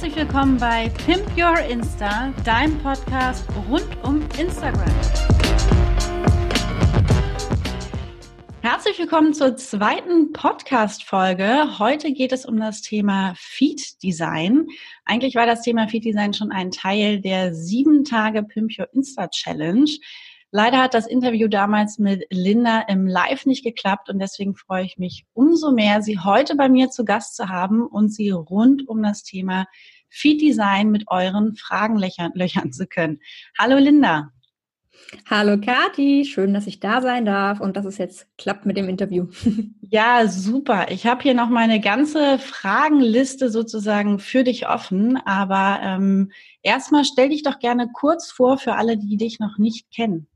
Herzlich willkommen bei Pimp Your Insta, deinem Podcast rund um Instagram. Herzlich willkommen zur zweiten Podcast-Folge. Heute geht es um das Thema Feed Design. Eigentlich war das Thema Feed Design schon ein Teil der sieben Tage Pimp Your Insta Challenge. Leider hat das Interview damals mit Linda im Live nicht geklappt und deswegen freue ich mich umso mehr, Sie heute bei mir zu Gast zu haben und Sie rund um das Thema Feed Design mit euren Fragen löchern, zu können. Hallo Linda. Hallo Kati, schön, dass ich da sein darf und dass es jetzt klappt mit dem Interview. Ja, super. Ich habe hier noch meine ganze Fragenliste sozusagen für dich offen, aber ähm, erstmal stell dich doch gerne kurz vor für alle, die dich noch nicht kennen.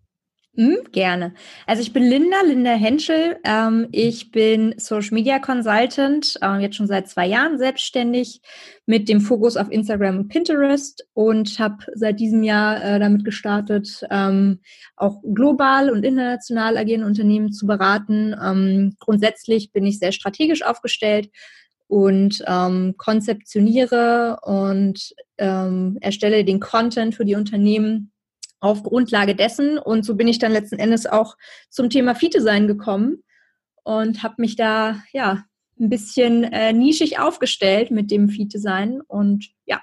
Hm, gerne. Also ich bin Linda, Linda Henschel. Ähm, ich bin Social Media Consultant, äh, jetzt schon seit zwei Jahren selbstständig mit dem Fokus auf Instagram und Pinterest und habe seit diesem Jahr äh, damit gestartet, ähm, auch global und international agierende Unternehmen zu beraten. Ähm, grundsätzlich bin ich sehr strategisch aufgestellt und ähm, konzeptioniere und ähm, erstelle den Content für die Unternehmen auf Grundlage dessen. Und so bin ich dann letzten Endes auch zum Thema Feed-Design gekommen und habe mich da ja ein bisschen äh, nischig aufgestellt mit dem Feed-Design. Und ja,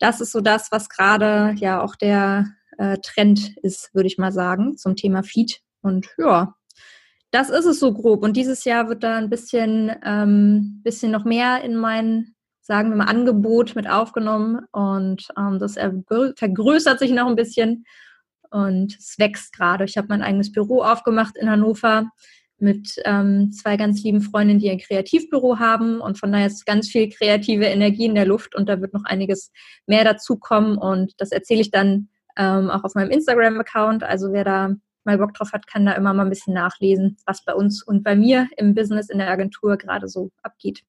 das ist so das, was gerade ja auch der äh, Trend ist, würde ich mal sagen, zum Thema Feed. Und ja, das ist es so grob. Und dieses Jahr wird da ein bisschen, ähm, bisschen noch mehr in meinen sagen wir mal, Angebot mit aufgenommen und ähm, das vergrößert sich noch ein bisschen und es wächst gerade. Ich habe mein eigenes Büro aufgemacht in Hannover mit ähm, zwei ganz lieben Freundinnen, die ein Kreativbüro haben und von daher ist ganz viel kreative Energie in der Luft und da wird noch einiges mehr dazukommen und das erzähle ich dann ähm, auch auf meinem Instagram-Account. Also wer da mal Bock drauf hat, kann da immer mal ein bisschen nachlesen, was bei uns und bei mir im Business in der Agentur gerade so abgeht.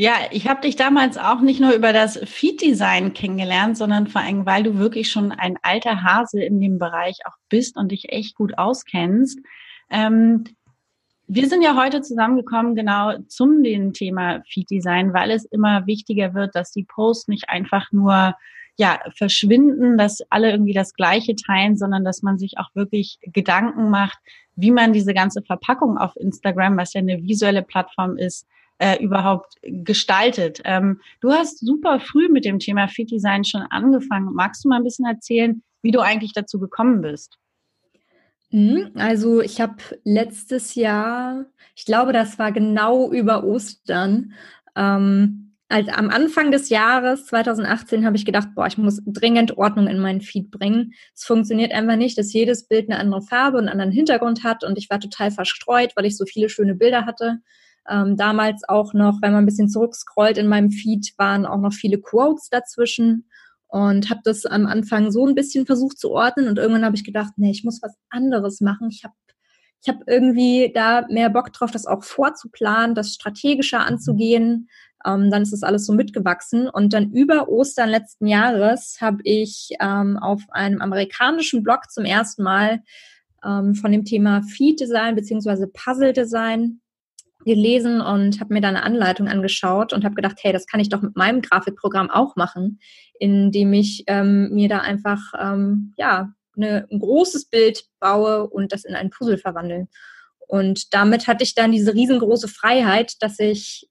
Ja, ich habe dich damals auch nicht nur über das Feed-Design kennengelernt, sondern vor allem, weil du wirklich schon ein alter Hase in dem Bereich auch bist und dich echt gut auskennst. Ähm, wir sind ja heute zusammengekommen genau zum dem Thema Feed-Design, weil es immer wichtiger wird, dass die Posts nicht einfach nur ja, verschwinden, dass alle irgendwie das Gleiche teilen, sondern dass man sich auch wirklich Gedanken macht, wie man diese ganze Verpackung auf Instagram, was ja eine visuelle Plattform ist, äh, überhaupt gestaltet. Ähm, du hast super früh mit dem Thema Feed Design schon angefangen. Magst du mal ein bisschen erzählen, wie du eigentlich dazu gekommen bist? Mhm, also ich habe letztes Jahr, ich glaube, das war genau über Ostern, ähm, als am Anfang des Jahres 2018 habe ich gedacht, boah, ich muss dringend Ordnung in meinen Feed bringen. Es funktioniert einfach nicht, dass jedes Bild eine andere Farbe und einen anderen Hintergrund hat und ich war total verstreut, weil ich so viele schöne Bilder hatte. Ähm, damals auch noch, wenn man ein bisschen zurückscrollt in meinem Feed, waren auch noch viele Quotes dazwischen und habe das am Anfang so ein bisschen versucht zu ordnen und irgendwann habe ich gedacht, nee, ich muss was anderes machen. Ich habe ich hab irgendwie da mehr Bock drauf, das auch vorzuplanen, das strategischer anzugehen. Ähm, dann ist das alles so mitgewachsen. Und dann über Ostern letzten Jahres habe ich ähm, auf einem amerikanischen Blog zum ersten Mal ähm, von dem Thema Feed Design beziehungsweise Puzzle Design gelesen und habe mir da eine Anleitung angeschaut und habe gedacht, hey, das kann ich doch mit meinem Grafikprogramm auch machen, indem ich ähm, mir da einfach ähm, ja eine, ein großes Bild baue und das in ein Puzzle verwandle. Und damit hatte ich dann diese riesengroße Freiheit, dass ich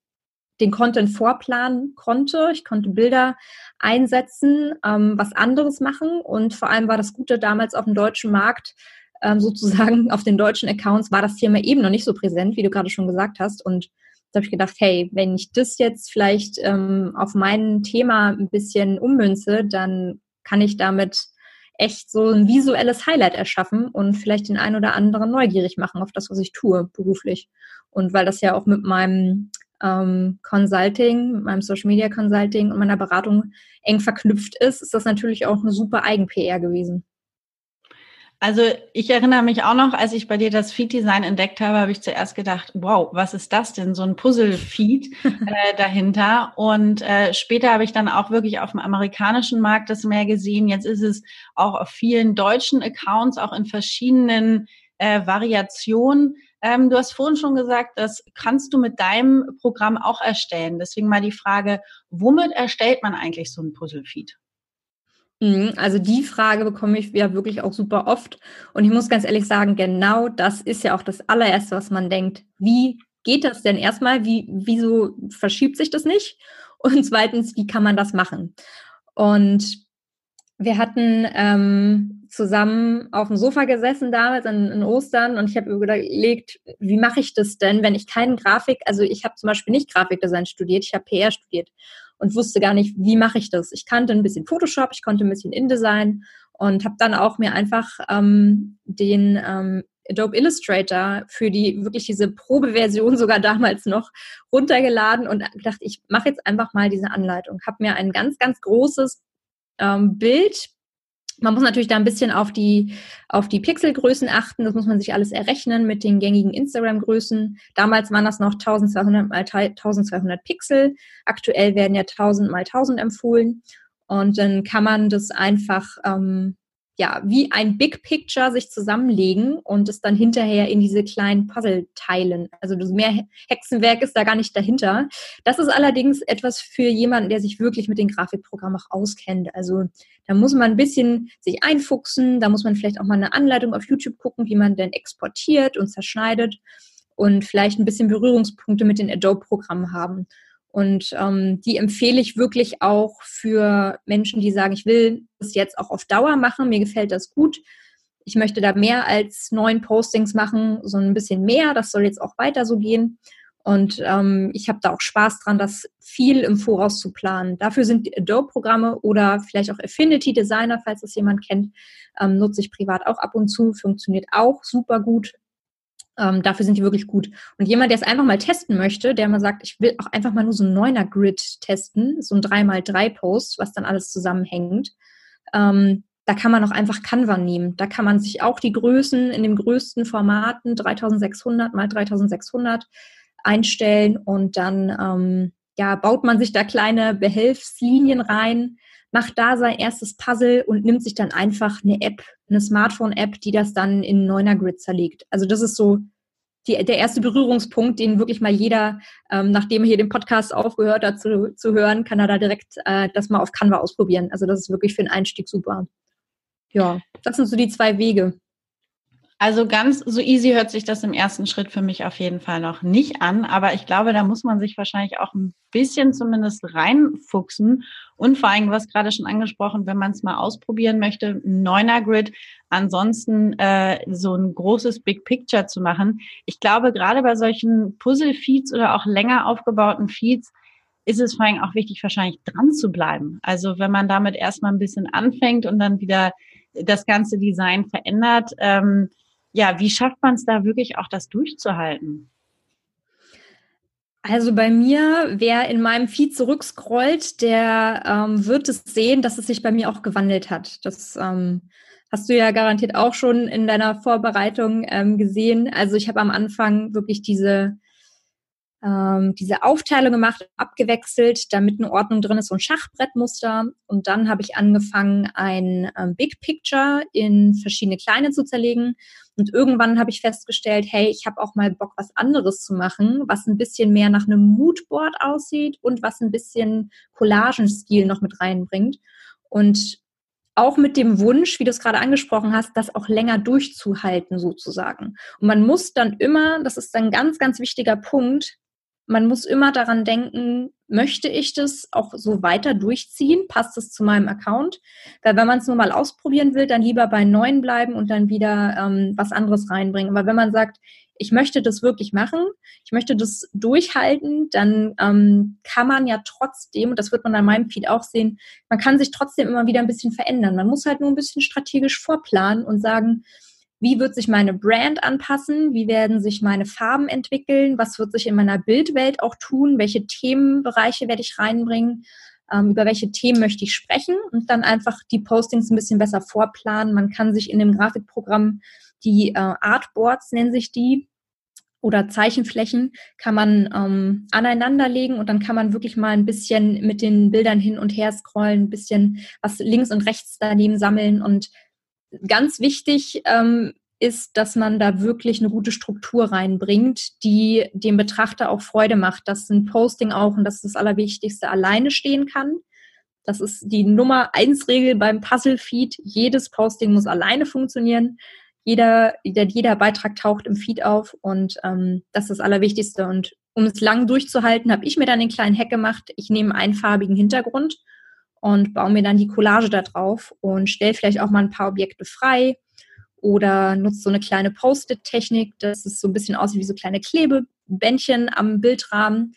den Content vorplanen konnte. Ich konnte Bilder einsetzen, ähm, was anderes machen und vor allem war das Gute damals auf dem deutschen Markt, ähm, sozusagen auf den deutschen Accounts war das Thema eben noch nicht so präsent, wie du gerade schon gesagt hast. Und da habe ich gedacht, hey, wenn ich das jetzt vielleicht ähm, auf mein Thema ein bisschen ummünze, dann kann ich damit echt so ein visuelles Highlight erschaffen und vielleicht den einen oder anderen neugierig machen auf das, was ich tue beruflich. Und weil das ja auch mit meinem ähm, Consulting, mit meinem Social Media Consulting und meiner Beratung eng verknüpft ist, ist das natürlich auch eine super Eigen-PR gewesen. Also ich erinnere mich auch noch, als ich bei dir das Feed-Design entdeckt habe, habe ich zuerst gedacht, wow, was ist das denn? So ein Puzzle-Feed äh, dahinter. Und äh, später habe ich dann auch wirklich auf dem amerikanischen Markt das mehr gesehen. Jetzt ist es auch auf vielen deutschen Accounts, auch in verschiedenen äh, Variationen. Ähm, du hast vorhin schon gesagt, das kannst du mit deinem Programm auch erstellen. Deswegen mal die Frage, womit erstellt man eigentlich so ein Puzzle-Feed? Mhm, also die Frage bekomme ich ja wirklich auch super oft. Und ich muss ganz ehrlich sagen, genau das ist ja auch das allererste, was man denkt. Wie geht das denn erstmal? Wie, wieso verschiebt sich das nicht? Und zweitens, wie kann man das machen? Und wir hatten ähm, zusammen auf dem Sofa gesessen damals in, in Ostern und ich habe überlegt, wie mache ich das denn, wenn ich keinen Grafik, also ich habe zum Beispiel nicht Grafikdesign studiert, ich habe PR studiert und wusste gar nicht, wie mache ich das. Ich kannte ein bisschen Photoshop, ich konnte ein bisschen InDesign und habe dann auch mir einfach ähm, den ähm, Adobe Illustrator für die wirklich diese Probeversion sogar damals noch runtergeladen und gedacht, ich mache jetzt einfach mal diese Anleitung. Habe mir ein ganz, ganz großes ähm, Bild man muss natürlich da ein bisschen auf die, auf die Pixelgrößen achten. Das muss man sich alles errechnen mit den gängigen Instagram-Größen. Damals waren das noch 1200 mal 1200 Pixel. Aktuell werden ja 1000 mal 1000 empfohlen. Und dann kann man das einfach ähm, ja, wie ein Big Picture sich zusammenlegen und es dann hinterher in diese kleinen Puzzle teilen. Also mehr Hexenwerk ist da gar nicht dahinter. Das ist allerdings etwas für jemanden, der sich wirklich mit den Grafikprogrammen auch auskennt. Also da muss man ein bisschen sich einfuchsen, da muss man vielleicht auch mal eine Anleitung auf YouTube gucken, wie man denn exportiert und zerschneidet und vielleicht ein bisschen Berührungspunkte mit den Adobe-Programmen haben. Und ähm, die empfehle ich wirklich auch für Menschen, die sagen, ich will das jetzt auch auf Dauer machen, mir gefällt das gut. Ich möchte da mehr als neun Postings machen, so ein bisschen mehr. Das soll jetzt auch weiter so gehen. Und ähm, ich habe da auch Spaß dran, das viel im Voraus zu planen. Dafür sind Adobe-Programme oder vielleicht auch Affinity Designer, falls das jemand kennt, ähm, nutze ich privat auch ab und zu, funktioniert auch super gut. Ähm, dafür sind die wirklich gut. Und jemand, der es einfach mal testen möchte, der mal sagt, ich will auch einfach mal nur so ein neuner Grid testen, so ein 3x3-Post, was dann alles zusammenhängt, ähm, da kann man auch einfach Canva nehmen. Da kann man sich auch die Größen in den größten Formaten 3600 mal 3600 einstellen und dann ähm, ja, baut man sich da kleine Behelfslinien rein, macht da sein erstes Puzzle und nimmt sich dann einfach eine App, eine Smartphone-App, die das dann in neuner Grid zerlegt. Also das ist so die, der erste Berührungspunkt, den wirklich mal jeder, ähm, nachdem er hier den Podcast aufgehört hat zu, zu hören, kann er da direkt äh, das mal auf Canva ausprobieren. Also das ist wirklich für den Einstieg super. Ja, das sind so die zwei Wege. Also ganz so easy hört sich das im ersten Schritt für mich auf jeden Fall noch nicht an, aber ich glaube, da muss man sich wahrscheinlich auch ein bisschen zumindest reinfuchsen und vor allem, was gerade schon angesprochen, wenn man es mal ausprobieren möchte, neuner Grid, ansonsten äh, so ein großes Big Picture zu machen. Ich glaube, gerade bei solchen Puzzle-Feeds oder auch länger aufgebauten Feeds ist es vor allem auch wichtig, wahrscheinlich dran zu bleiben. Also wenn man damit erstmal ein bisschen anfängt und dann wieder das ganze Design verändert, ähm, ja, wie schafft man es da wirklich auch, das durchzuhalten? Also bei mir, wer in meinem Feed zurückscrollt, der ähm, wird es sehen, dass es sich bei mir auch gewandelt hat. Das ähm, hast du ja garantiert auch schon in deiner Vorbereitung ähm, gesehen. Also ich habe am Anfang wirklich diese ähm, diese Aufteilung gemacht, abgewechselt, damit eine Ordnung drin ist, so ein Schachbrettmuster. Und dann habe ich angefangen, ein ähm, Big Picture in verschiedene kleine zu zerlegen. Und irgendwann habe ich festgestellt, hey, ich habe auch mal Bock, was anderes zu machen, was ein bisschen mehr nach einem Moodboard aussieht und was ein bisschen Collagenstil noch mit reinbringt. Und auch mit dem Wunsch, wie du es gerade angesprochen hast, das auch länger durchzuhalten sozusagen. Und man muss dann immer, das ist ein ganz, ganz wichtiger Punkt, man muss immer daran denken, möchte ich das auch so weiter durchziehen? Passt es zu meinem Account? Weil wenn man es nur mal ausprobieren will, dann lieber bei neuen bleiben und dann wieder ähm, was anderes reinbringen. Aber wenn man sagt, ich möchte das wirklich machen, ich möchte das durchhalten, dann ähm, kann man ja trotzdem, und das wird man an meinem Feed auch sehen, man kann sich trotzdem immer wieder ein bisschen verändern. Man muss halt nur ein bisschen strategisch vorplanen und sagen, wie wird sich meine Brand anpassen, wie werden sich meine Farben entwickeln, was wird sich in meiner Bildwelt auch tun, welche Themenbereiche werde ich reinbringen, ähm, über welche Themen möchte ich sprechen? Und dann einfach die Postings ein bisschen besser vorplanen. Man kann sich in dem Grafikprogramm die äh, Artboards nennen sich die oder Zeichenflächen kann man ähm, aneinanderlegen und dann kann man wirklich mal ein bisschen mit den Bildern hin und her scrollen, ein bisschen was links und rechts daneben sammeln und ganz wichtig, ähm, ist, dass man da wirklich eine gute Struktur reinbringt, die dem Betrachter auch Freude macht, dass ein Posting auch, und das ist das Allerwichtigste, alleine stehen kann. Das ist die Nummer eins Regel beim Puzzle-Feed. Jedes Posting muss alleine funktionieren. Jeder, jeder Beitrag taucht im Feed auf und ähm, das ist das Allerwichtigste. Und um es lang durchzuhalten, habe ich mir dann den kleinen Hack gemacht. Ich nehme einen farbigen Hintergrund und baue mir dann die Collage da drauf und stelle vielleicht auch mal ein paar Objekte frei oder nutze so eine kleine Post-it-Technik, dass es so ein bisschen aussieht wie so kleine Klebebändchen am Bildrahmen.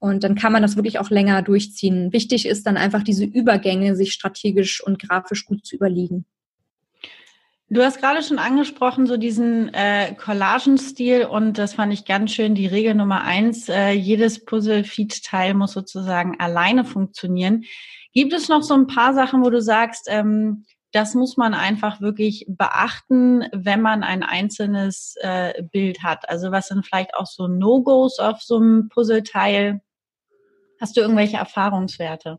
Und dann kann man das wirklich auch länger durchziehen. Wichtig ist dann einfach diese Übergänge, sich strategisch und grafisch gut zu überlegen. Du hast gerade schon angesprochen, so diesen äh, Collagenstil und das fand ich ganz schön, die Regel Nummer eins, äh, jedes Puzzle-Feed-Teil muss sozusagen alleine funktionieren. Gibt es noch so ein paar Sachen, wo du sagst, ähm, das muss man einfach wirklich beachten, wenn man ein einzelnes äh, Bild hat? Also was sind vielleicht auch so No-Gos auf so einem Puzzleteil? Hast du irgendwelche Erfahrungswerte?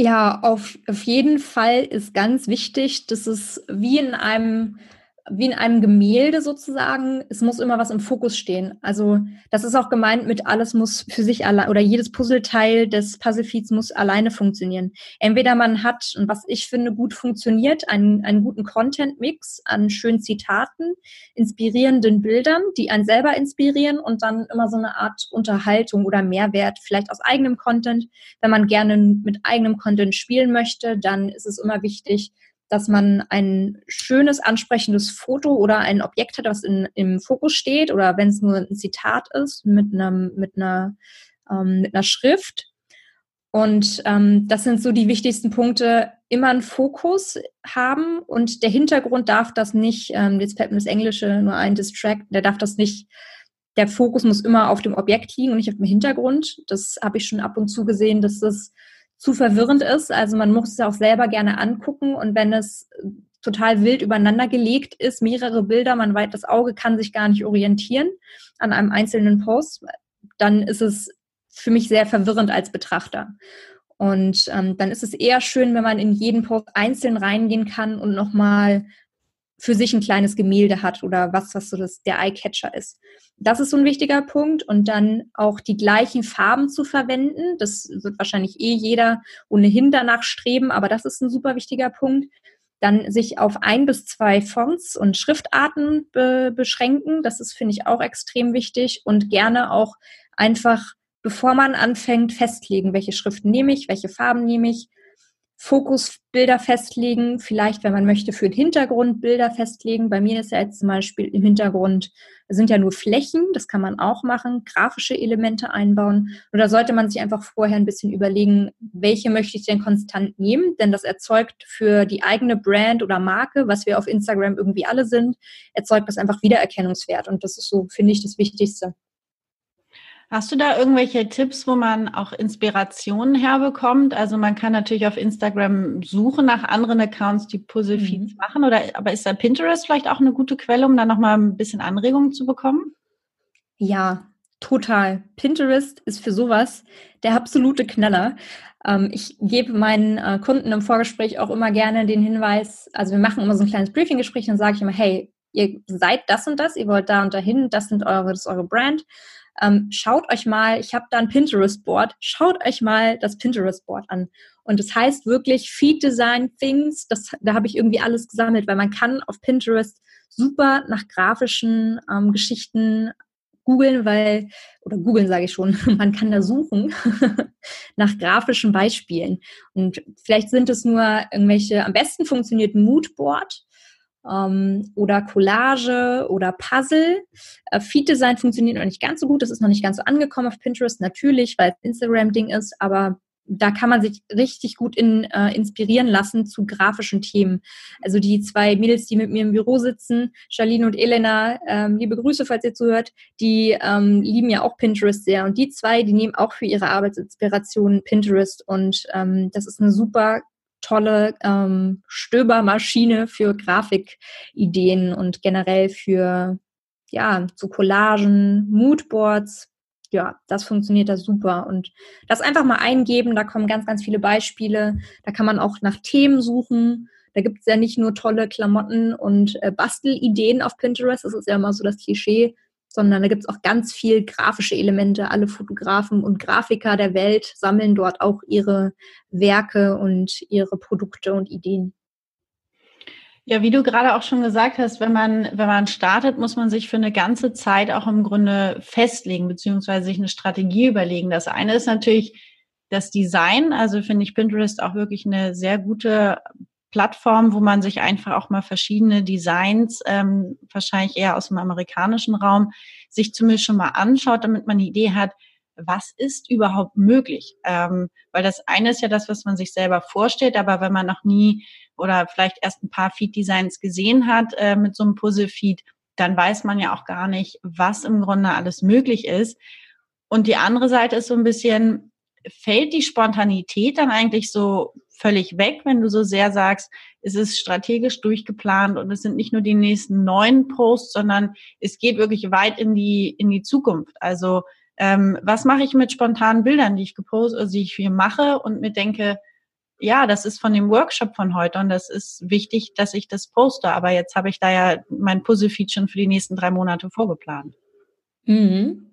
Ja, auf, auf jeden Fall ist ganz wichtig, dass es wie in einem wie in einem Gemälde sozusagen, es muss immer was im Fokus stehen. Also das ist auch gemeint mit alles muss für sich allein oder jedes Puzzleteil des Puzzlefeeds muss alleine funktionieren. Entweder man hat, und was ich finde gut funktioniert, einen, einen guten Content-Mix an schönen Zitaten, inspirierenden Bildern, die einen selber inspirieren und dann immer so eine Art Unterhaltung oder Mehrwert, vielleicht aus eigenem Content. Wenn man gerne mit eigenem Content spielen möchte, dann ist es immer wichtig, dass man ein schönes, ansprechendes Foto oder ein Objekt hat, was in, im Fokus steht oder wenn es nur ein Zitat ist mit, einem, mit, einer, ähm, mit einer Schrift. Und ähm, das sind so die wichtigsten Punkte. Immer einen Fokus haben und der Hintergrund darf das nicht, ähm, jetzt fällt mir das Englische nur ein, Distract, der darf das nicht, der Fokus muss immer auf dem Objekt liegen und nicht auf dem Hintergrund. Das habe ich schon ab und zu gesehen, dass das zu verwirrend ist. Also man muss es auch selber gerne angucken und wenn es total wild übereinander gelegt ist, mehrere Bilder, man weiß, das Auge kann sich gar nicht orientieren an einem einzelnen Post, dann ist es für mich sehr verwirrend als Betrachter. Und ähm, dann ist es eher schön, wenn man in jeden Post einzeln reingehen kann und nochmal für sich ein kleines Gemälde hat oder was, was so das, der Eye-Catcher ist. Das ist so ein wichtiger Punkt. Und dann auch die gleichen Farben zu verwenden. Das wird wahrscheinlich eh jeder ohnehin danach streben, aber das ist ein super wichtiger Punkt. Dann sich auf ein bis zwei Fonts und Schriftarten be beschränken. Das ist, finde ich, auch extrem wichtig. Und gerne auch einfach, bevor man anfängt, festlegen, welche Schriften nehme ich, welche Farben nehme ich Fokusbilder festlegen, vielleicht, wenn man möchte, für den Hintergrund Bilder festlegen. Bei mir ist ja jetzt zum Beispiel im Hintergrund sind ja nur Flächen, das kann man auch machen, grafische Elemente einbauen. Oder sollte man sich einfach vorher ein bisschen überlegen, welche möchte ich denn konstant nehmen? Denn das erzeugt für die eigene Brand oder Marke, was wir auf Instagram irgendwie alle sind, erzeugt das einfach Wiedererkennungswert. Und das ist so, finde ich, das Wichtigste. Hast du da irgendwelche Tipps, wo man auch Inspirationen herbekommt? Also man kann natürlich auf Instagram suchen nach anderen Accounts, die Puzzle-Feeds mhm. machen, oder aber ist da Pinterest vielleicht auch eine gute Quelle, um da nochmal ein bisschen Anregungen zu bekommen? Ja, total. Pinterest ist für sowas der absolute Knaller. Ähm, ich gebe meinen äh, Kunden im Vorgespräch auch immer gerne den Hinweis, also wir machen immer so ein kleines Briefing-Gespräch, dann sage ich immer, hey, ihr seid das und das, ihr wollt da und dahin, das sind eure, das ist eure Brand ähm, schaut euch mal, ich habe da ein Pinterest-Board, schaut euch mal das Pinterest-Board an. Und das heißt wirklich Feed Design Things, das, da habe ich irgendwie alles gesammelt, weil man kann auf Pinterest super nach grafischen ähm, Geschichten googeln, weil, oder googeln sage ich schon, man kann da suchen nach grafischen Beispielen. Und vielleicht sind es nur irgendwelche, am besten funktioniert Moodboard ähm, oder Collage oder Puzzle. Äh, Feed Design funktioniert noch nicht ganz so gut. Das ist noch nicht ganz so angekommen auf Pinterest, natürlich, weil es Instagram-Ding ist, aber da kann man sich richtig gut in, äh, inspirieren lassen zu grafischen Themen. Also die zwei Mädels, die mit mir im Büro sitzen, Charlene und Elena, ähm, liebe Grüße, falls ihr zuhört, die ähm, lieben ja auch Pinterest sehr. Und die zwei, die nehmen auch für ihre Arbeitsinspiration Pinterest. Und ähm, das ist eine super tolle ähm, Stöbermaschine für Grafikideen und generell für ja, so Collagen, Moodboards. Ja, das funktioniert da super. Und das einfach mal eingeben, da kommen ganz, ganz viele Beispiele. Da kann man auch nach Themen suchen. Da gibt es ja nicht nur tolle Klamotten und äh, Bastelideen auf Pinterest, das ist ja immer so das Klischee, sondern da gibt es auch ganz viel grafische Elemente. Alle Fotografen und Grafiker der Welt sammeln dort auch ihre Werke und ihre Produkte und Ideen. Ja, wie du gerade auch schon gesagt hast, wenn man, wenn man startet, muss man sich für eine ganze Zeit auch im Grunde festlegen, beziehungsweise sich eine Strategie überlegen. Das eine ist natürlich das Design. Also finde ich Pinterest auch wirklich eine sehr gute Plattform, wo man sich einfach auch mal verschiedene Designs, ähm, wahrscheinlich eher aus dem amerikanischen Raum, sich zumindest schon mal anschaut, damit man eine Idee hat, was ist überhaupt möglich? Ähm, weil das eine ist ja das, was man sich selber vorstellt, aber wenn man noch nie oder vielleicht erst ein paar Feed-Designs gesehen hat äh, mit so einem Puzzle-Feed, dann weiß man ja auch gar nicht, was im Grunde alles möglich ist. Und die andere Seite ist so ein bisschen, fällt die Spontanität dann eigentlich so völlig weg, wenn du so sehr sagst, es ist strategisch durchgeplant und es sind nicht nur die nächsten neun Posts, sondern es geht wirklich weit in die, in die Zukunft. Also ähm, was mache ich mit spontanen Bildern, die ich gepostet, also die ich hier mache und mir denke, ja, das ist von dem Workshop von heute und das ist wichtig, dass ich das poste. Aber jetzt habe ich da ja mein Puzzle-Feed schon für die nächsten drei Monate vorgeplant. Mhm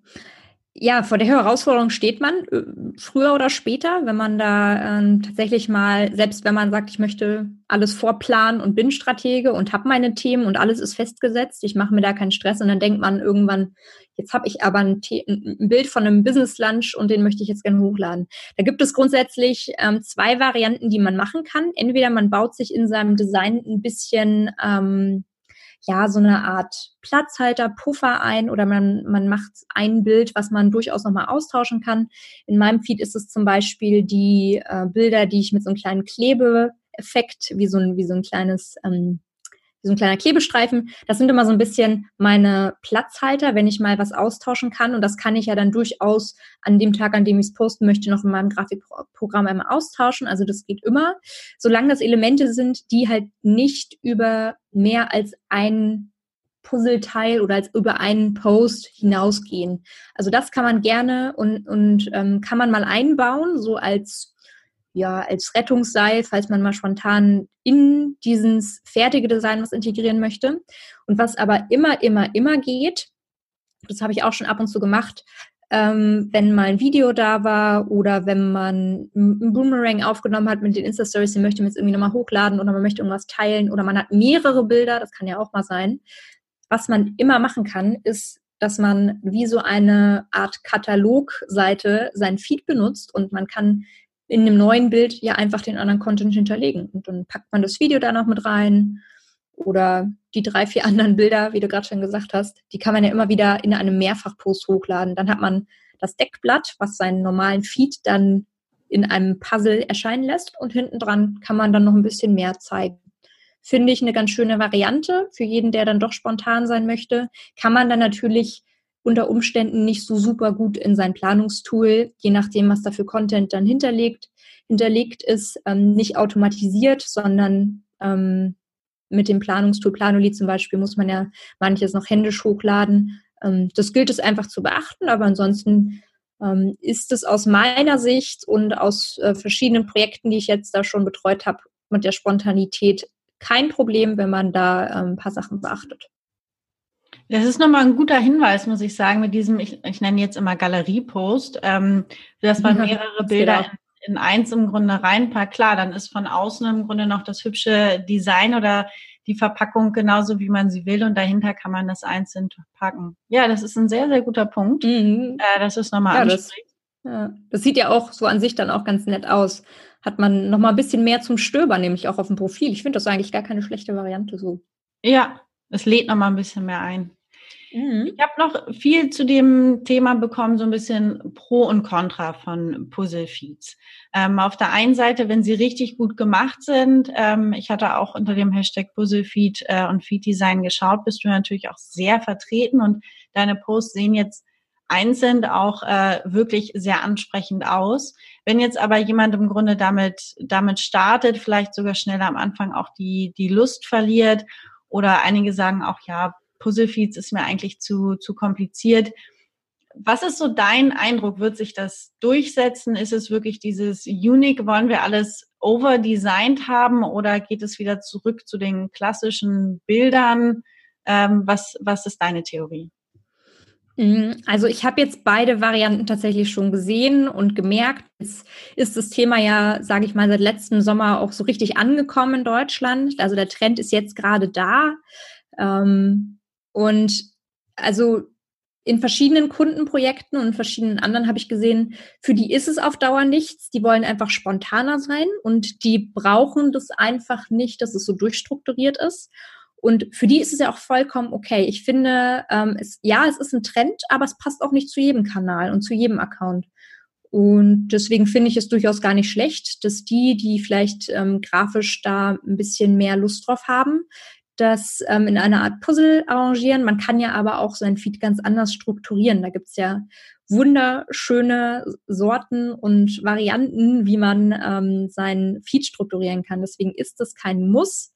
ja, vor der Herausforderung steht man äh, früher oder später, wenn man da ähm, tatsächlich mal, selbst wenn man sagt, ich möchte alles vorplanen und bin Stratege und habe meine Themen und alles ist festgesetzt, ich mache mir da keinen Stress und dann denkt man irgendwann, jetzt habe ich aber ein, ein, Bild von einem Business Lunch und den möchte ich jetzt gerne hochladen. Da gibt es grundsätzlich ähm, zwei Varianten, die man machen kann. Entweder man baut sich in seinem Design ein bisschen ähm, ja so eine Art Platzhalter, Puffer ein oder man, man macht ein Bild, was man durchaus nochmal austauschen kann. In meinem Feed ist es zum Beispiel die äh, Bilder, die ich mit so einem kleinen Klebeeffekt, wie so ein, wie so ein kleines ähm, so ein kleiner Klebestreifen. Das sind immer so ein bisschen meine Platzhalter, wenn ich mal was austauschen kann. Und das kann ich ja dann durchaus an dem Tag, an dem ich es posten möchte, noch in meinem Grafikprogramm einmal austauschen. Also das geht immer, solange das Elemente sind, die halt nicht über mehr als ein Puzzleteil oder als über einen Post hinausgehen. Also das kann man gerne und, und ähm, kann man mal einbauen, so als ja, als Rettungsseil, falls man mal spontan in dieses fertige Design was integrieren möchte. Und was aber immer, immer, immer geht, das habe ich auch schon ab und zu gemacht, ähm, wenn mal ein Video da war oder wenn man ein Boomerang aufgenommen hat mit den Insta-Stories, den möchte man jetzt irgendwie nochmal hochladen oder man möchte irgendwas teilen oder man hat mehrere Bilder, das kann ja auch mal sein. Was man immer machen kann, ist, dass man wie so eine Art Katalogseite sein Feed benutzt und man kann in einem neuen Bild ja einfach den anderen Content hinterlegen. Und dann packt man das Video da noch mit rein oder die drei, vier anderen Bilder, wie du gerade schon gesagt hast, die kann man ja immer wieder in einem Mehrfachpost hochladen. Dann hat man das Deckblatt, was seinen normalen Feed dann in einem Puzzle erscheinen lässt und hinten dran kann man dann noch ein bisschen mehr zeigen. Finde ich eine ganz schöne Variante für jeden, der dann doch spontan sein möchte. Kann man dann natürlich unter Umständen nicht so super gut in sein Planungstool, je nachdem, was da für Content dann hinterlegt, hinterlegt ist, ähm, nicht automatisiert, sondern ähm, mit dem Planungstool Planoli zum Beispiel muss man ja manches noch händisch hochladen. Ähm, das gilt es einfach zu beachten, aber ansonsten ähm, ist es aus meiner Sicht und aus äh, verschiedenen Projekten, die ich jetzt da schon betreut habe, mit der Spontanität kein Problem, wenn man da ähm, ein paar Sachen beachtet. Das ist nochmal ein guter Hinweis, muss ich sagen, mit diesem, ich, ich nenne jetzt immer Galeriepost, ähm, dass man mehrere Bilder in, in, eins im Grunde reinpackt. Klar, dann ist von außen im Grunde noch das hübsche Design oder die Verpackung genauso, wie man sie will und dahinter kann man das einzeln packen. Ja, das ist ein sehr, sehr guter Punkt. Mhm. Äh, das ist nochmal ja, das, ja, das sieht ja auch so an sich dann auch ganz nett aus. Hat man nochmal ein bisschen mehr zum Stöbern, nämlich auch auf dem Profil. Ich finde das eigentlich gar keine schlechte Variante so. Ja, es lädt nochmal ein bisschen mehr ein. Mhm. Ich habe noch viel zu dem Thema bekommen, so ein bisschen Pro und Contra von Puzzle-Feeds. Ähm, auf der einen Seite, wenn sie richtig gut gemacht sind, ähm, ich hatte auch unter dem Hashtag Puzzle-Feed äh, und Feed-Design geschaut, bist du natürlich auch sehr vertreten und deine Posts sehen jetzt einzeln auch äh, wirklich sehr ansprechend aus. Wenn jetzt aber jemand im Grunde damit, damit startet, vielleicht sogar schneller am Anfang auch die, die Lust verliert oder einige sagen auch, ja, Puzzle-Feeds ist mir eigentlich zu, zu kompliziert. was ist so dein Eindruck? Wird sich das durchsetzen? Ist es wirklich dieses Unique? Wollen wir alles overdesigned haben oder geht es wieder zurück zu den klassischen Bildern? Ähm, was, was ist deine Theorie? Mhm, also ich habe jetzt beide Varianten tatsächlich schon gesehen und gemerkt, es ist das Thema ja, sage ich mal, seit letztem Sommer auch so richtig angekommen in Deutschland. Also der Trend ist jetzt gerade da. Ähm, und also in verschiedenen Kundenprojekten und verschiedenen anderen habe ich gesehen, für die ist es auf Dauer nichts. Die wollen einfach spontaner sein und die brauchen das einfach nicht, dass es so durchstrukturiert ist. Und für die ist es ja auch vollkommen okay. Ich finde, ähm, es, ja, es ist ein Trend, aber es passt auch nicht zu jedem Kanal und zu jedem Account. Und deswegen finde ich es durchaus gar nicht schlecht, dass die, die vielleicht ähm, grafisch da ein bisschen mehr Lust drauf haben, das ähm, in einer Art Puzzle arrangieren. Man kann ja aber auch sein Feed ganz anders strukturieren. Da gibt's ja wunderschöne Sorten und Varianten, wie man ähm, sein Feed strukturieren kann. Deswegen ist das kein Muss.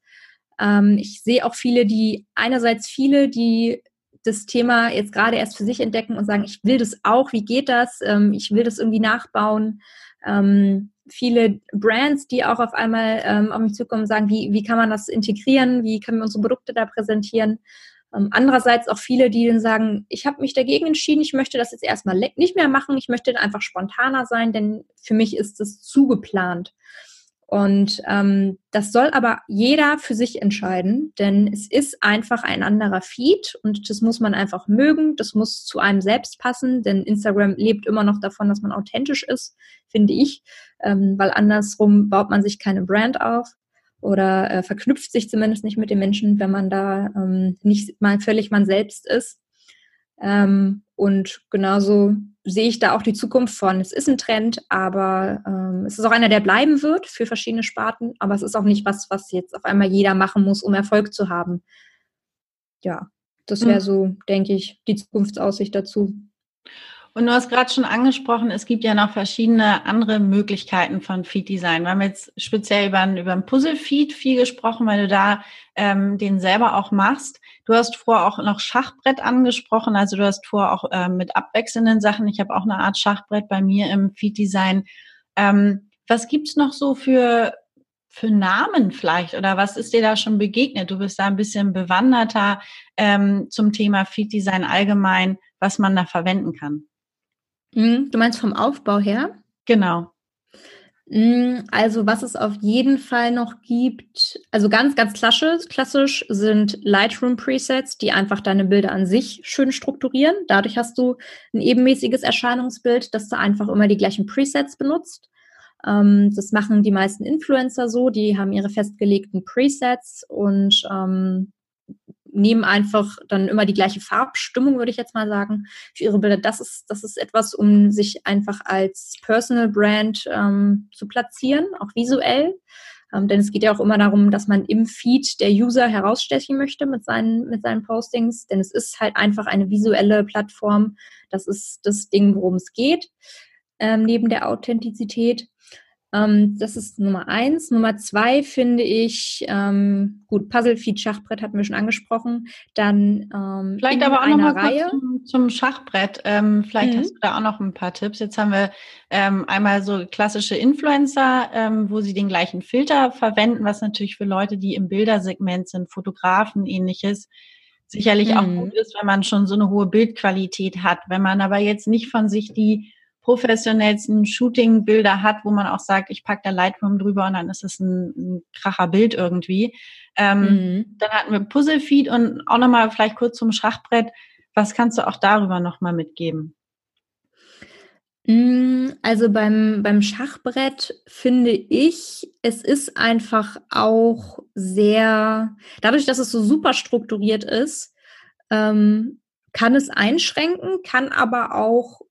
Ähm, ich sehe auch viele, die einerseits viele, die das Thema jetzt gerade erst für sich entdecken und sagen, ich will das auch, wie geht das? Ähm, ich will das irgendwie nachbauen. Ähm, viele Brands, die auch auf einmal ähm, auf mich zukommen und sagen, wie, wie kann man das integrieren? Wie können wir unsere Produkte da präsentieren? Ähm, andererseits auch viele, die dann sagen, ich habe mich dagegen entschieden, ich möchte das jetzt erstmal nicht mehr machen, ich möchte einfach spontaner sein, denn für mich ist es zugeplant. Und ähm, das soll aber jeder für sich entscheiden, denn es ist einfach ein anderer Feed und das muss man einfach mögen, das muss zu einem selbst passen, denn Instagram lebt immer noch davon, dass man authentisch ist, finde ich, ähm, weil andersrum baut man sich keine Brand auf oder äh, verknüpft sich zumindest nicht mit den Menschen, wenn man da ähm, nicht mal völlig man selbst ist. Ähm, und genauso sehe ich da auch die Zukunft von. Es ist ein Trend, aber ähm, es ist auch einer, der bleiben wird für verschiedene Sparten, aber es ist auch nicht was, was jetzt auf einmal jeder machen muss, um Erfolg zu haben. Ja, das wäre mhm. so, denke ich, die Zukunftsaussicht dazu. Und du hast gerade schon angesprochen, es gibt ja noch verschiedene andere Möglichkeiten von Feed-Design. Wir haben jetzt speziell über, über einen Puzzle-Feed viel gesprochen, weil du da ähm, den selber auch machst. Du hast vorher auch noch Schachbrett angesprochen, also du hast vorher auch ähm, mit abwechselnden Sachen. Ich habe auch eine Art Schachbrett bei mir im Feed-Design. Ähm, was gibt's noch so für für Namen vielleicht oder was ist dir da schon begegnet? Du bist da ein bisschen bewanderter ähm, zum Thema Feed Design allgemein, was man da verwenden kann. Mhm, du meinst vom Aufbau her? Genau. Mhm, also was es auf jeden Fall noch gibt, also ganz, ganz klassisch, klassisch sind Lightroom-Presets, die einfach deine Bilder an sich schön strukturieren. Dadurch hast du ein ebenmäßiges Erscheinungsbild, dass du einfach immer die gleichen Presets benutzt. Ähm, das machen die meisten Influencer so, die haben ihre festgelegten Presets und ähm, nehmen einfach dann immer die gleiche Farbstimmung, würde ich jetzt mal sagen, für ihre Bilder. Das ist, das ist etwas, um sich einfach als Personal Brand ähm, zu platzieren, auch visuell. Ähm, denn es geht ja auch immer darum, dass man im Feed der User herausstechen möchte mit seinen, mit seinen Postings. Denn es ist halt einfach eine visuelle Plattform. Das ist das Ding, worum es geht, ähm, neben der Authentizität. Ähm, das ist Nummer eins. Nummer zwei finde ich, ähm, gut, Puzzle-Feed Schachbrett hatten wir schon angesprochen. Dann ähm, vielleicht aber auch noch mal Reihe. Zum, zum, Schachbrett. Ähm, vielleicht mhm. hast du da auch noch ein paar Tipps. Jetzt haben wir ähm, einmal so klassische Influencer, ähm, wo sie den gleichen Filter verwenden, was natürlich für Leute, die im Bildersegment sind, Fotografen, ähnliches, sicherlich mhm. auch gut ist, wenn man schon so eine hohe Bildqualität hat. Wenn man aber jetzt nicht von sich die professionellsten Shooting-Bilder hat, wo man auch sagt, ich packe da Lightroom drüber und dann ist es ein, ein kracher Bild irgendwie. Ähm, mhm. Dann hatten wir Puzzle-Feed und auch nochmal vielleicht kurz zum Schachbrett. Was kannst du auch darüber nochmal mitgeben? Mm, also beim, beim Schachbrett finde ich, es ist einfach auch sehr, dadurch, dass es so super strukturiert ist, ähm, kann es einschränken, kann aber auch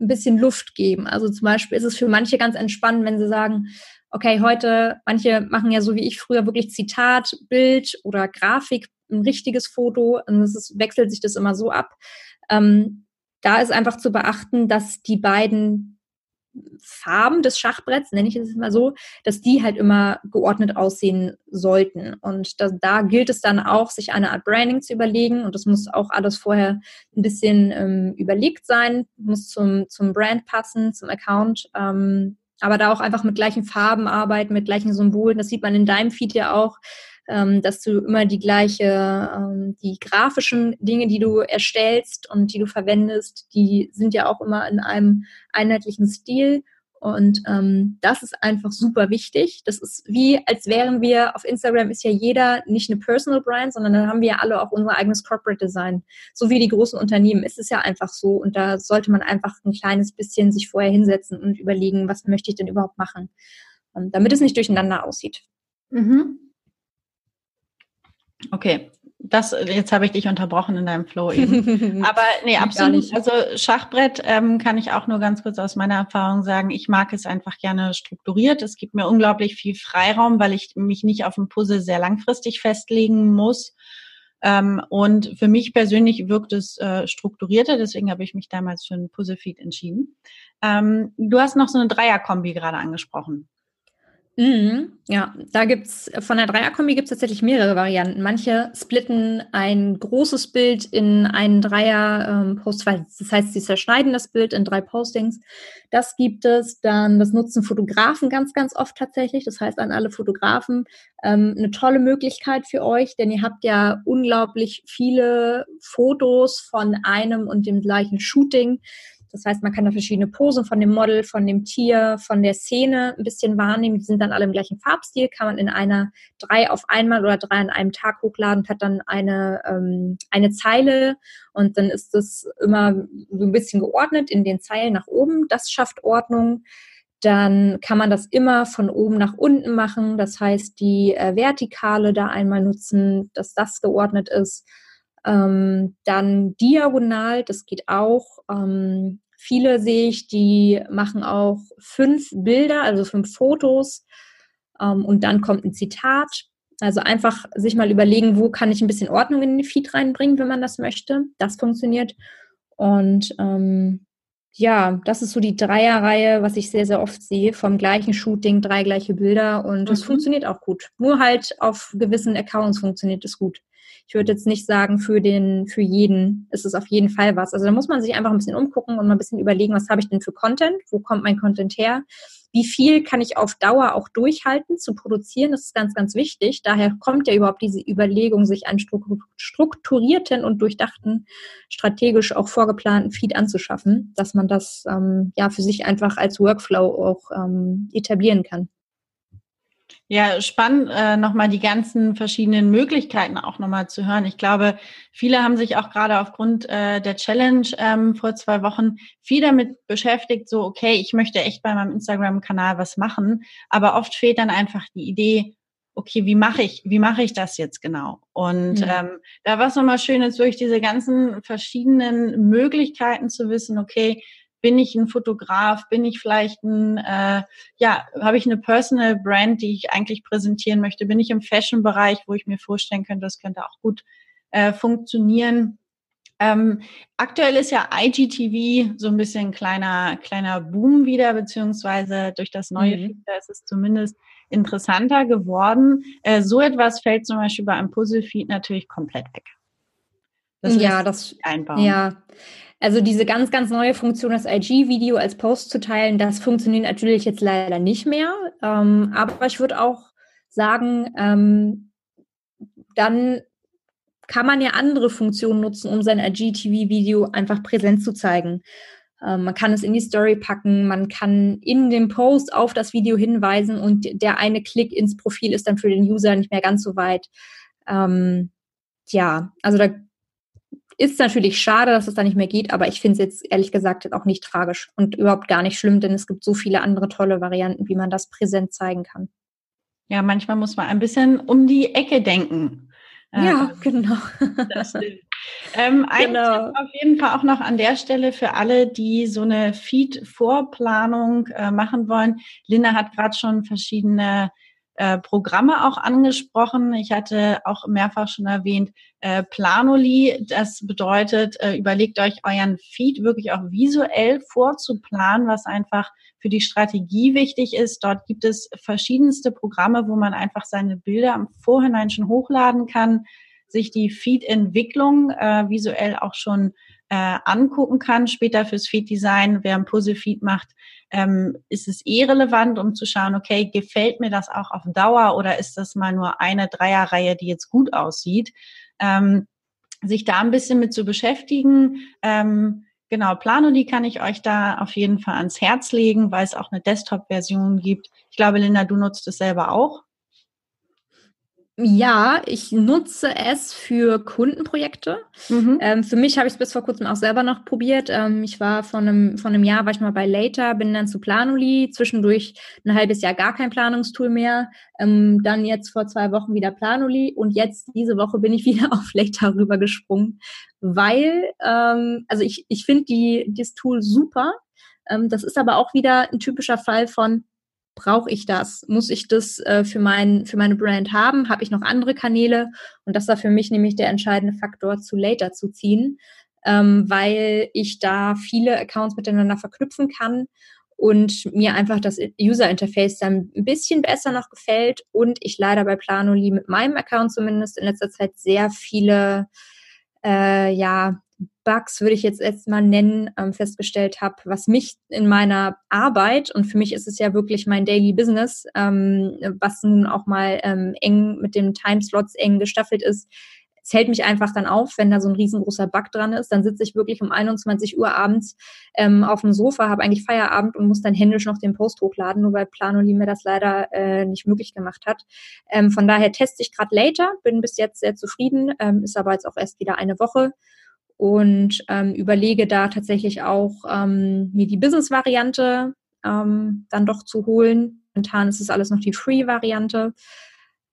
ein bisschen Luft geben. Also zum Beispiel ist es für manche ganz entspannend, wenn sie sagen, okay, heute, manche machen ja so wie ich früher wirklich Zitat, Bild oder Grafik, ein richtiges Foto, und es ist, wechselt sich das immer so ab. Ähm, da ist einfach zu beachten, dass die beiden Farben des Schachbretts, nenne ich es mal so, dass die halt immer geordnet aussehen sollten. Und da, da gilt es dann auch, sich eine Art Branding zu überlegen. Und das muss auch alles vorher ein bisschen ähm, überlegt sein, muss zum, zum Brand passen, zum Account. Ähm, aber da auch einfach mit gleichen Farben arbeiten, mit gleichen Symbolen. Das sieht man in deinem Feed ja auch ähm, dass du immer die gleiche, ähm, die grafischen Dinge, die du erstellst und die du verwendest, die sind ja auch immer in einem einheitlichen Stil. Und ähm, das ist einfach super wichtig. Das ist wie, als wären wir, auf Instagram ist ja jeder nicht eine Personal Brand, sondern dann haben wir ja alle auch unser eigenes Corporate Design. So wie die großen Unternehmen ist es ja einfach so. Und da sollte man einfach ein kleines bisschen sich vorher hinsetzen und überlegen, was möchte ich denn überhaupt machen, ähm, damit es nicht durcheinander aussieht. Mhm. Okay, das, jetzt habe ich dich unterbrochen in deinem Flow eben. Aber nee, absolut. Also Schachbrett ähm, kann ich auch nur ganz kurz aus meiner Erfahrung sagen. Ich mag es einfach gerne strukturiert. Es gibt mir unglaublich viel Freiraum, weil ich mich nicht auf ein Puzzle sehr langfristig festlegen muss. Ähm, und für mich persönlich wirkt es äh, strukturierter, deswegen habe ich mich damals für ein Puzzle-Feed entschieden. Ähm, du hast noch so eine Dreierkombi gerade angesprochen. Mhm, ja, da gibt's von der Dreierkombi gibt's tatsächlich mehrere Varianten. Manche splitten ein großes Bild in einen Dreier-Post, ähm, das heißt, sie zerschneiden das Bild in drei Postings. Das gibt es. Dann, das nutzen Fotografen ganz, ganz oft tatsächlich. Das heißt, an alle Fotografen ähm, eine tolle Möglichkeit für euch, denn ihr habt ja unglaublich viele Fotos von einem und dem gleichen Shooting. Das heißt, man kann da verschiedene Posen von dem Model, von dem Tier, von der Szene ein bisschen wahrnehmen. Die sind dann alle im gleichen Farbstil, kann man in einer drei auf einmal oder drei an einem Tag hochladen und hat dann eine, ähm, eine Zeile und dann ist das immer so ein bisschen geordnet in den Zeilen nach oben. Das schafft Ordnung. Dann kann man das immer von oben nach unten machen. Das heißt, die äh, Vertikale da einmal nutzen, dass das geordnet ist. Ähm, dann diagonal, das geht auch. Ähm, viele sehe ich, die machen auch fünf Bilder, also fünf Fotos ähm, und dann kommt ein Zitat. Also einfach sich mal überlegen, wo kann ich ein bisschen Ordnung in den Feed reinbringen, wenn man das möchte. Das funktioniert. Und ähm, ja, das ist so die Dreierreihe, was ich sehr, sehr oft sehe. Vom gleichen Shooting, drei gleiche Bilder und es mhm. funktioniert auch gut. Nur halt auf gewissen Accounts funktioniert es gut ich würde jetzt nicht sagen, für den, für jeden ist es auf jeden Fall was. Also da muss man sich einfach ein bisschen umgucken und mal ein bisschen überlegen, was habe ich denn für Content? Wo kommt mein Content her? Wie viel kann ich auf Dauer auch durchhalten zu produzieren? Das ist ganz, ganz wichtig. Daher kommt ja überhaupt diese Überlegung, sich einen strukturierten und durchdachten, strategisch auch vorgeplanten Feed anzuschaffen, dass man das ähm, ja für sich einfach als Workflow auch ähm, etablieren kann. Ja, spannend, äh, nochmal die ganzen verschiedenen Möglichkeiten auch nochmal zu hören. Ich glaube, viele haben sich auch gerade aufgrund äh, der Challenge ähm, vor zwei Wochen viel damit beschäftigt, so, okay, ich möchte echt bei meinem Instagram-Kanal was machen, aber oft fehlt dann einfach die Idee, okay, wie mache ich, wie mache ich das jetzt genau? Und mhm. ähm, da war es nochmal schön, jetzt durch diese ganzen verschiedenen Möglichkeiten zu wissen, okay, bin ich ein Fotograf? Bin ich vielleicht ein, äh, ja, habe ich eine Personal Brand, die ich eigentlich präsentieren möchte? Bin ich im Fashion-Bereich, wo ich mir vorstellen könnte, das könnte auch gut äh, funktionieren? Ähm, aktuell ist ja IGTV so ein bisschen kleiner, kleiner Boom wieder, beziehungsweise durch das neue mhm. Feature ist es zumindest interessanter geworden. Äh, so etwas fällt zum Beispiel bei einem Puzzle-Feed natürlich komplett weg. Das ja, das einbauen. Ja, also diese ganz, ganz neue Funktion, das IG-Video als Post zu teilen, das funktioniert natürlich jetzt leider nicht mehr. Ähm, aber ich würde auch sagen, ähm, dann kann man ja andere Funktionen nutzen, um sein IGTV-Video einfach präsent zu zeigen. Ähm, man kann es in die Story packen, man kann in dem Post auf das Video hinweisen und der eine Klick ins Profil ist dann für den User nicht mehr ganz so weit. Ähm, ja, also da ist natürlich schade, dass es da nicht mehr geht, aber ich finde es jetzt ehrlich gesagt auch nicht tragisch und überhaupt gar nicht schlimm, denn es gibt so viele andere tolle Varianten, wie man das präsent zeigen kann. Ja, manchmal muss man ein bisschen um die Ecke denken. Ja, äh, genau. Das ähm, ein genau. auf jeden Fall auch noch an der Stelle für alle, die so eine Feed-Vorplanung äh, machen wollen. Linda hat gerade schon verschiedene äh, Programme auch angesprochen. Ich hatte auch mehrfach schon erwähnt, äh, Planoli. Das bedeutet, äh, überlegt euch euren Feed wirklich auch visuell vorzuplanen, was einfach für die Strategie wichtig ist. Dort gibt es verschiedenste Programme, wo man einfach seine Bilder im Vorhinein schon hochladen kann, sich die Feed-Entwicklung visuell auch schon angucken kann, später fürs Feed-Design. Wer ein Puzzle-Feed macht, ähm, ist es eh relevant, um zu schauen, okay, gefällt mir das auch auf Dauer oder ist das mal nur eine Dreierreihe, die jetzt gut aussieht? Ähm, sich da ein bisschen mit zu beschäftigen. Ähm, genau, Plano, die kann ich euch da auf jeden Fall ans Herz legen, weil es auch eine Desktop-Version gibt. Ich glaube, Linda, du nutzt es selber auch. Ja, ich nutze es für Kundenprojekte. Mhm. Ähm, für mich habe ich es bis vor kurzem auch selber noch probiert. Ähm, ich war von einem, von einem Jahr, war ich mal bei Later, bin dann zu Planoli, zwischendurch ein halbes Jahr gar kein Planungstool mehr. Ähm, dann jetzt vor zwei Wochen wieder Planoli und jetzt diese Woche bin ich wieder auf Later rübergesprungen, weil, ähm, also ich, ich finde die, das Tool super. Ähm, das ist aber auch wieder ein typischer Fall von, brauche ich das? Muss ich das äh, für, mein, für meine Brand haben? Habe ich noch andere Kanäle? Und das war für mich nämlich der entscheidende Faktor, zu Later zu ziehen, ähm, weil ich da viele Accounts miteinander verknüpfen kann und mir einfach das User Interface dann ein bisschen besser noch gefällt und ich leider bei Planoli mit meinem Account zumindest in letzter Zeit sehr viele äh, ja Bugs, würde ich jetzt erstmal nennen, ähm, festgestellt habe, was mich in meiner Arbeit, und für mich ist es ja wirklich mein Daily Business, ähm, was nun auch mal ähm, eng mit den Timeslots eng gestaffelt ist, es hält mich einfach dann auf, wenn da so ein riesengroßer Bug dran ist. Dann sitze ich wirklich um 21 Uhr abends ähm, auf dem Sofa, habe eigentlich Feierabend und muss dann händisch noch den Post hochladen, nur weil Planoli mir das leider äh, nicht möglich gemacht hat. Ähm, von daher teste ich gerade later, bin bis jetzt sehr zufrieden, ähm, ist aber jetzt auch erst wieder eine Woche und ähm, überlege da tatsächlich auch, ähm, mir die Business-Variante ähm, dann doch zu holen. Momentan ist es alles noch die Free-Variante.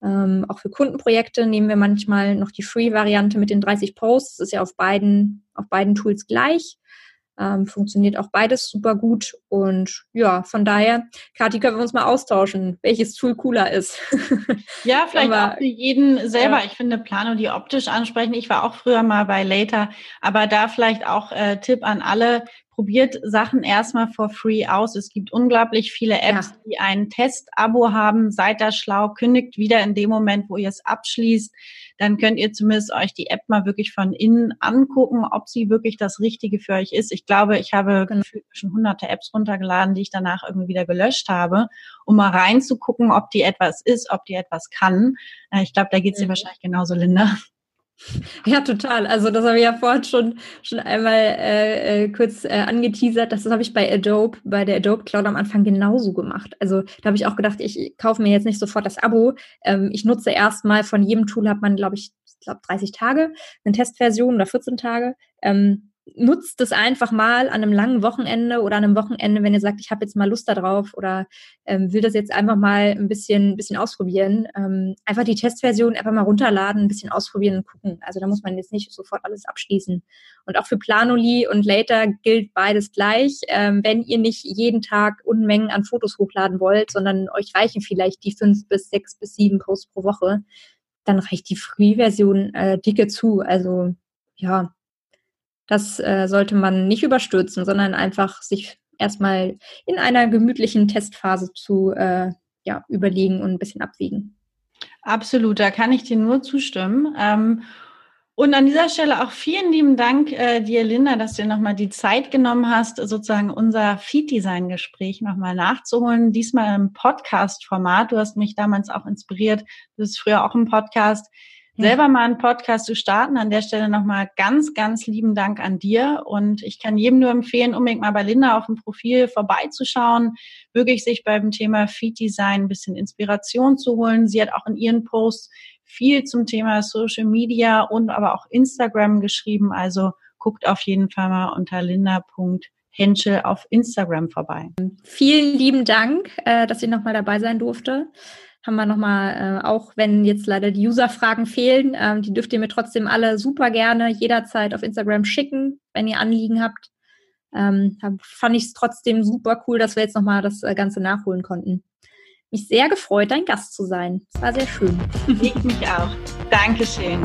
Ähm, auch für Kundenprojekte nehmen wir manchmal noch die Free-Variante mit den 30 Posts. Das ist ja auf beiden, auf beiden Tools gleich. Ähm, funktioniert auch beides super gut. Und ja, von daher, Kathi, können wir uns mal austauschen, welches Tool cooler ist. ja, vielleicht aber, auch für jeden selber. Ja. Ich finde Plano, die optisch ansprechen. Ich war auch früher mal bei Later, aber da vielleicht auch äh, Tipp an alle, probiert Sachen erstmal for free aus. Es gibt unglaublich viele Apps, ja. die ein Test-Abo haben. Seid da schlau, kündigt wieder in dem Moment, wo ihr es abschließt. Dann könnt ihr zumindest euch die App mal wirklich von innen angucken, ob sie wirklich das Richtige für euch ist. Ich glaube, ich habe genau. schon hunderte Apps runtergeladen, die ich danach irgendwie wieder gelöscht habe, um mal reinzugucken, ob die etwas ist, ob die etwas kann. Äh, ich glaube, da geht es dir mhm. wahrscheinlich genauso, Linda. Ja, total. Also das habe ich ja vorhin schon, schon einmal äh, äh, kurz äh, angeteasert. Das habe ich bei Adobe, bei der Adobe Cloud am Anfang genauso gemacht. Also da habe ich auch gedacht, ich kaufe mir jetzt nicht sofort das Abo. Ähm, ich nutze erstmal von jedem Tool hat man, glaube ich, ich glaube 30 Tage, eine Testversion oder 14 Tage. Ähm, nutzt es einfach mal an einem langen Wochenende oder an einem Wochenende, wenn ihr sagt, ich habe jetzt mal Lust darauf oder ähm, will das jetzt einfach mal ein bisschen, ein bisschen ausprobieren. Ähm, einfach die Testversion einfach mal runterladen, ein bisschen ausprobieren und gucken. Also da muss man jetzt nicht sofort alles abschließen. Und auch für Planoli und Later gilt beides gleich. Ähm, wenn ihr nicht jeden Tag Unmengen an Fotos hochladen wollt, sondern euch reichen vielleicht die fünf bis sechs bis sieben Posts pro Woche, dann reicht die Free-Version äh, dicke zu. Also ja, das äh, sollte man nicht überstürzen, sondern einfach sich erstmal in einer gemütlichen Testphase zu äh, ja, überlegen und ein bisschen abwägen. Absolut, da kann ich dir nur zustimmen. Ähm, und an dieser Stelle auch vielen lieben Dank äh, dir, Linda, dass du nochmal die Zeit genommen hast, sozusagen unser Feed-Design-Gespräch nochmal nachzuholen. Diesmal im Podcast-Format. Du hast mich damals auch inspiriert. Du bist früher auch im Podcast selber mal einen Podcast zu starten. An der Stelle nochmal ganz, ganz lieben Dank an dir. Und ich kann jedem nur empfehlen, unbedingt mal bei Linda auf dem Profil vorbeizuschauen, wirklich sich beim Thema Feed Design ein bisschen Inspiration zu holen. Sie hat auch in ihren Posts viel zum Thema Social Media und aber auch Instagram geschrieben. Also guckt auf jeden Fall mal unter linda.henschel auf Instagram vorbei. Vielen lieben Dank, äh, dass ich nochmal dabei sein durfte haben wir nochmal, äh, auch wenn jetzt leider die User-Fragen fehlen, ähm, die dürft ihr mir trotzdem alle super gerne jederzeit auf Instagram schicken, wenn ihr Anliegen habt. Ähm, fand ich es trotzdem super cool, dass wir jetzt nochmal das äh, Ganze nachholen konnten. mich sehr gefreut, dein Gast zu sein. Es war sehr schön. Ich mich auch. Dankeschön.